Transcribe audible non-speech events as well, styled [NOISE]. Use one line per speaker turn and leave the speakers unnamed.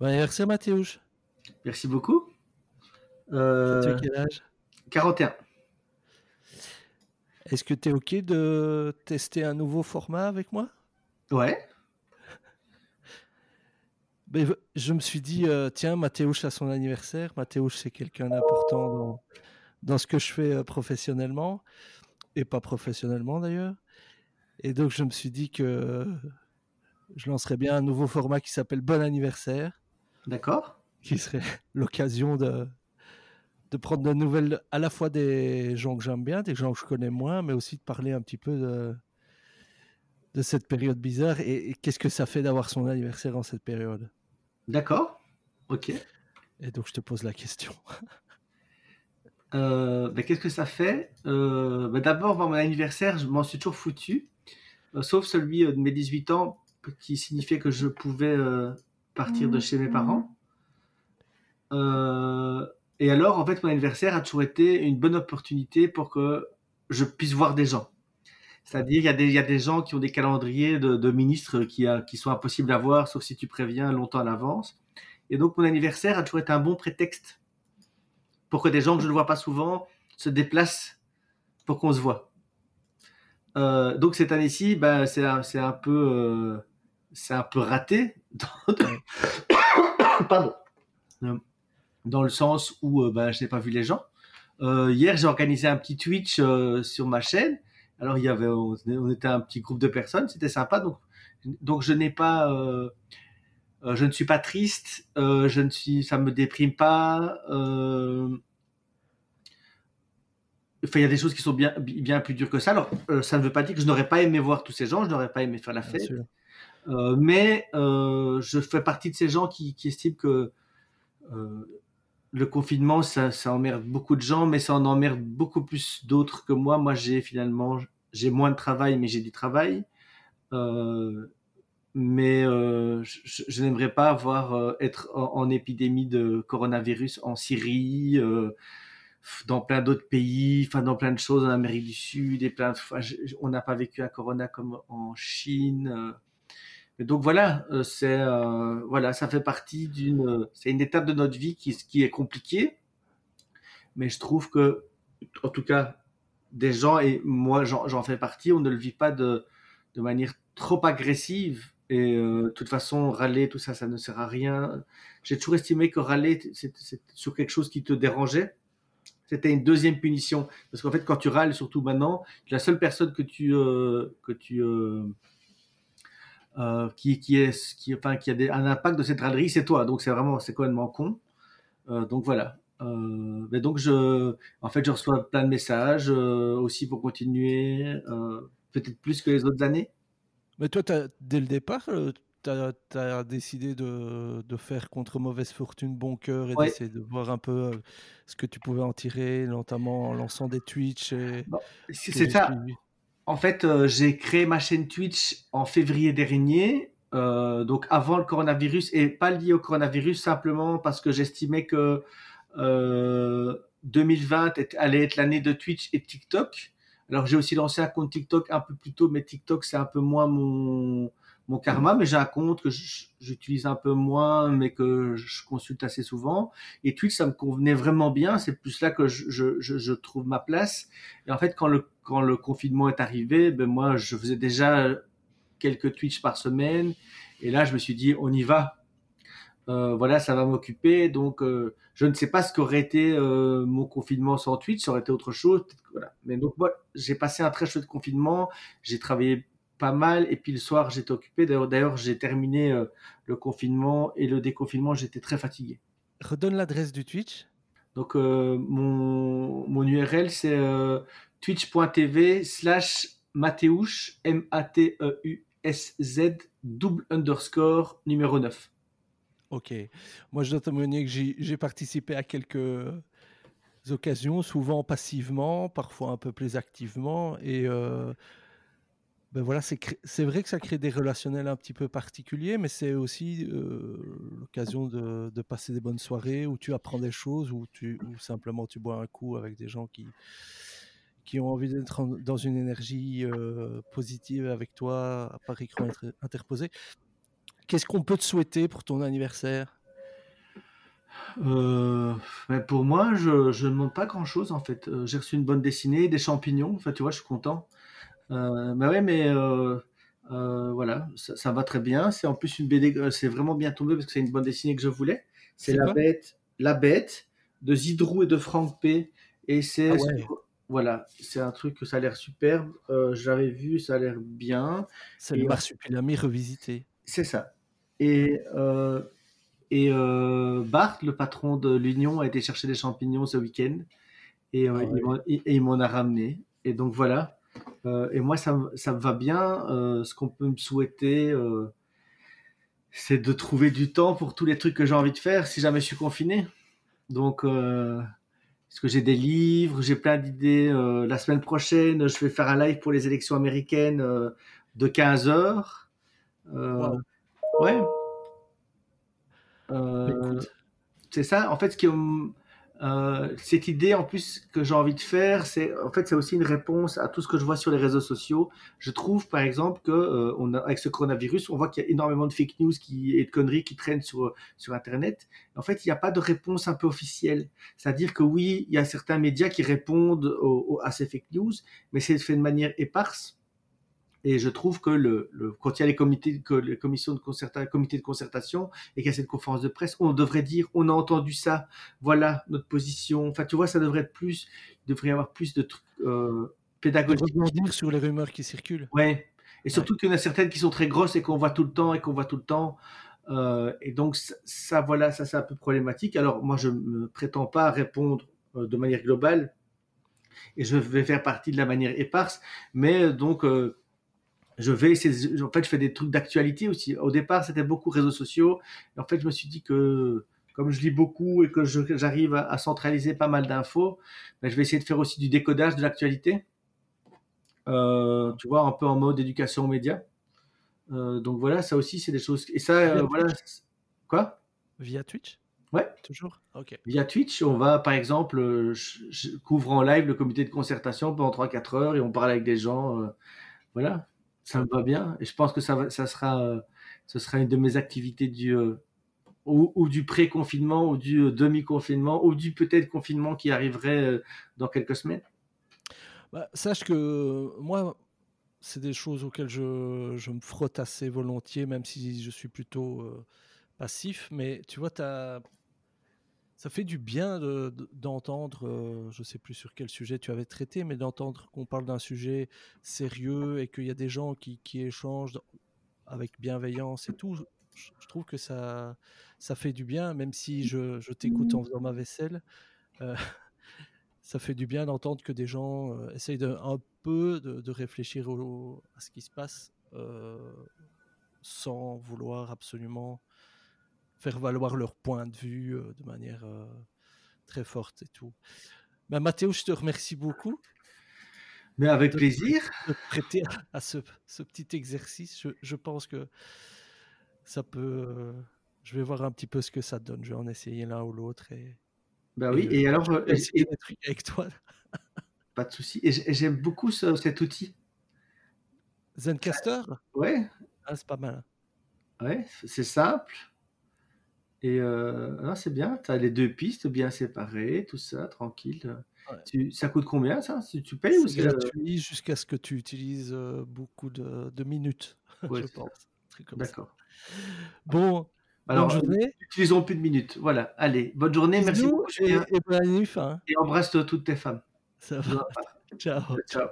Bon anniversaire Mathéouche.
Merci beaucoup.
Tu as
Euh,
quel âge?
41.
Est-ce que tu es OK de tester un nouveau format avec moi?
Ouais.
Ben, Je me suis dit, euh, tiens, Mathéouche a son anniversaire. Mathéouche, c'est quelqu'un d'important dans, dans ce que je fais euh, professionnellement, et pas professionnellement d'ailleurs. Et donc, je me suis dit que euh, je lancerais bien un nouveau format qui s'appelle Bon anniversaire,
D'accord.
qui serait [LAUGHS] l'occasion de, de prendre de nouvelles à la fois des gens que j'aime bien, des gens que je connais moins, mais aussi de parler un petit peu de, de cette période bizarre et, et qu'est-ce que ça fait d'avoir son anniversaire en cette période?
D'accord. Ok.
Et donc, je te pose la question.
Euh, ben, Qu'est-ce que ça fait? Euh, ben, D'abord, mon anniversaire, je m'en suis toujours foutu. Euh, sauf celui de mes 18 ans, qui signifiait que je pouvais partir de chez mes parents. Euh, et alors, en fait, mon anniversaire a toujours été une bonne opportunité pour que je puisse voir des gens. C'est-à-dire, il y, a des- il y a des gens qui ont des calendriers de, de ministres qui, a- qui sont impossibles à voir, sauf si tu préviens longtemps à l'avance. Et donc, mon anniversaire a toujours été un bon prétexte pour que des gens que je ne vois pas souvent se déplacent pour qu'on se voit. Euh, donc, cette année-ci, ben, c'est un, un peu, euh, c'est un peu raté. dans- [COUGHS] Pardon. Euh, Dans le sens où euh, ben, je n'ai pas vu les gens. Euh, hier, j'ai organisé un petit Twitch euh, sur ma chaîne. Alors, il y avait, on, était un petit groupe de personnes, c'était sympa. Donc, donc je n'ai pas, euh, je ne suis pas triste, je ne suis, ça me déprime pas. Enfin, il y a des choses qui sont bien, bien plus dures que ça. Alors, ça ne veut pas dire que je n'aurais pas aimé voir tous ces gens, je n'aurais pas aimé faire la fête. Euh, mais euh, je fais partie de ces gens qui, estiment que euh, le confinement, ça, emmerde beaucoup de gens, mais ça en emmerde beaucoup plus d'autres que moi. Moi, j'ai finalement, j'ai moins de travail, mais j'ai du travail. Mais je, n'aimerais pas avoir être en, épidémie de coronavirus en Syrie, dans plein d'autres pays, enfin dans plein de choses en Amérique du Sud et plein. de- enfin, on n'a pas vécu un corona comme en Chine. Et donc voilà, euh, c'est euh, voilà, ça fait partie d'une, c'est une étape de notre vie qui, est compliquée, mais je trouve que, en tout cas, des gens et moi j'en fais partie, on ne le vit pas de, de manière trop agressive. Et euh, de toute façon, râler, tout ça, ça ne sert à rien. J'ai toujours estimé que râler, c'est sur quelque chose qui te dérangeait. C'était une deuxième punition. Parce qu'en fait, quand tu râles, surtout maintenant, la seule personne que tu, que tu, euh, qui, qui, est, qui, enfin, qui a des- un impact de cette râlerie, c'est toi. Donc c'est vraiment, c'est complètement con. Euh, donc voilà. Euh, mais donc je, en fait, je reçois plein de messages euh, aussi pour continuer, peut-être plus que les autres années.
Mais toi, t'as- dès le départ, tu as, décidé de, de faire contre mauvaise fortune bon cœur et
Ouais.
d'essayer de voir un peu ce que tu pouvais en tirer, notamment en lançant des Twitch.
Bon, c'est
que
c'est ça.
suivi.
En fait, euh, j'ai créé ma chaîne Twitch en février dernier, euh, donc avant le coronavirus, et pas lié au coronavirus, simplement parce que j'estimais que euh, 2020 est- allait être l'année de Twitch et TikTok. Alors j'ai aussi lancé un compte TikTok un peu plus tôt, mais TikTok c'est un peu moins mon, karma, mais j'ai un compte que j'utilise un peu moins, mais que je consulte assez souvent. Et Twitch, ça me convenait vraiment bien, c'est plus là que je, je trouve ma place. Et en fait, quand le, quand le confinement est arrivé, ben moi, je faisais déjà quelques Twitch par semaine. Et là, je me suis dit, on y va. Euh, voilà, ça va m'occuper. Donc, euh, je ne sais pas ce qu'aurait été euh, mon confinement sans Twitch. Ça aurait été autre chose. Voilà. Mais donc, moi, j'ai passé un très chouette confinement. J'ai travaillé pas mal. Et puis, le soir, j'étais occupé. D'ailleurs, j'ai terminé le confinement et le déconfinement. J'étais très fatigué.
Redonne l'adresse du Twitch.
Donc, mon, mon URL, c'est twitch.tv slash Mathéouche, M-A-T-E-U-S-Z, double underscore numéro 9.
Ok. Moi, je dois témoigner que j'ai participé à quelques occasions, souvent passivement, parfois un peu plus activement. Et euh, ben voilà, c'est vrai que ça crée des relationnels un petit peu particuliers, mais c'est aussi euh, l'occasion de, passer des bonnes soirées où tu apprends des choses, où, tu, ou simplement tu bois un coup avec des gens qui, qui ont envie d'être dans une énergie euh, positive avec toi, à par écran inter- interposé. Qu'est-ce qu'on peut te souhaiter pour ton anniversaire?
Euh, mais pour moi, je, je ne demande pas grand-chose en fait. Euh, j'ai reçu une bonne dessinée, des champignons. Enfin, tu vois, je suis content. Euh, mais ouais, mais voilà, ça, ça va très bien. C'est en plus une BD, c'est vraiment bien tombé parce que c'est une bonne dessinée que je voulais. C'est La Bête, La Bête de Zidrou et de Franck P. Et c'est
Ah ouais,
voilà, c'est un truc que ça a l'air superbe. Euh, J'avais vu, ça a l'air bien.
c'est le marsupilami revisité.
c'est ça. Et euh, et euh, Bart, le patron de l'Union, a été chercher des champignons ce week-end et,
Ah
il
ouais.
m'en et- il m'en a ramené. Et donc voilà. Et moi, ça, me- ça me va bien. Ce qu'on peut me souhaiter, c'est de trouver du temps pour tous les trucs que j'ai envie de faire si jamais je suis confiné. Donc, parce que j'ai des livres, j'ai plein d'idées. Euh, la semaine prochaine, je vais faire un live pour les élections américaines euh, de 15 heures. Euh, ouais. C'est ça. En fait, ce qui, euh, cette idée en plus que j'ai envie de faire, c'est en fait c'est aussi une réponse à tout ce que je vois sur les réseaux sociaux. Je trouve par exemple que euh, on a, avec ce coronavirus, on voit qu'il y a énormément de fake news qui, et de conneries qui traînent sur sur Internet. En fait, il n'y a pas de réponse un peu officielle. C'est-à-dire que oui, il y a certains médias qui répondent au- au- à ces fake news, mais c'est fait de manière éparse. Et je trouve que le, le, quand il y a les comités, que les commissions de concertation, comités de concertation et qu'il y a cette conférence de presse, on devrait dire, on a entendu ça, voilà notre position. Enfin, tu vois, ça devrait être plus, il devrait y avoir plus de trucs euh, pédagogiques.
rebondir sur les rumeurs qui circulent.
Ouais. Et
Ouais.
surtout qu'il y en a certaines qui sont très grosses et qu'on voit tout le temps et qu'on voit tout le temps. Euh, et donc ça, ça, voilà, ça c'est un peu problématique. Alors moi, je ne prétends pas répondre euh, de manière globale et je vais faire partie de la manière éparse, mais euh, donc euh, je vais essayer, en fait, je fais des trucs d'actualité aussi. Au départ, c'était beaucoup réseaux sociaux. Et en fait, je me suis dit que, comme je lis beaucoup et que j'arrive à, à centraliser pas mal d'infos, ben, je vais essayer de faire aussi du décodage de l'actualité. Euh, tu vois, un peu en mode éducation aux médias. Euh, donc voilà, ça aussi, c'est des choses. Et ça, euh, voilà. Quoi?
Via Twitch?
Ouais.
Toujours? Ok.
Via Twitch, on va, par exemple, je, je couvre en live le comité de concertation pendant 3-4 heures et on parle avec des gens. voilà, ça me va bien. Et je pense que ça, va- ça sera, ce sera une de mes activités du, euh, ou, du pré-confinement, ou du euh, demi-confinement, ou du peut-être confinement qui arriverait euh, dans quelques semaines.
Bah, sache que moi, c'est des choses auxquelles je, je me frotte assez volontiers, même si je suis plutôt passif. Mais tu vois, t'as- ça fait du bien de- de- d'entendre, euh, je sais plus sur quel sujet tu avais traité, mais d'entendre qu'on parle d'un sujet sérieux et qu'il y a des gens qui, échangent avec bienveillance et tout. Je, trouve que ça, fait du bien, même si je, t'écoute en faisant ma vaisselle. euh, [LAUGHS] ça fait du bien d'entendre que des gens euh, essayent un peu de, réfléchir à ce qui se passe euh, sans vouloir absolument faire valoir leur point de vue euh, de manière euh, très forte et tout. Ben, Mathéo, je te remercie beaucoup
Mais avec
de,
plaisir.
de te prêter à ce, ce petit exercice. Je, je pense que ça peut. euh, je vais voir un petit peu ce que ça donne. Je vais en essayer l'un ou l'autre et,
Ben oui,
et,
et alors,
essayer
et-
trucs avec toi. [LAUGHS]
pas de souci. Et j'ai- et j'aime beaucoup ce- cet outil.
Zencaster?
Ouais,
Ah, C'est pas mal.
ouais, c'est simple. Et euh, non, c'est bien. Tu as les deux pistes bien séparées, tout ça, tranquille.
Ouais.
Tu, ça coûte combien ça? Si tu payes ou
C'est gratuit jusqu'à ce que tu utilises euh, beaucoup de, de minutes, [LAUGHS]
Ouais,
je pense.
D'accord.
Bon, bonne
Alors,
journée.
utilisons plus de minutes. Voilà. Allez, bonne journée. Merci beaucoup,
et, bonne nuit. hein.
Et embrasse toutes tes femmes.
Ça va. [LAUGHS] Ciao.
Ciao.